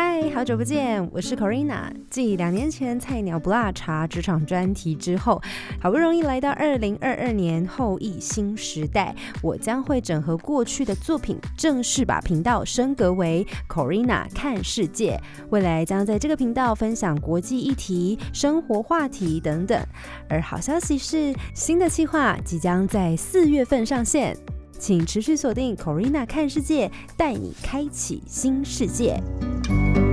嗨好久不见，我是 Corina。继两年前菜鸟不辣茶职场专题之后，好不容易来到二零二二年后疫新时代，我将会整合过去的作品，正式把频道升格为 Corina 看世界。未来将在这个频道分享国际议题、生活话题等等。而好消息是，新的计划即将在四月份上线。请持续锁定 Corina 看世界，带你开启新世界。Thank you.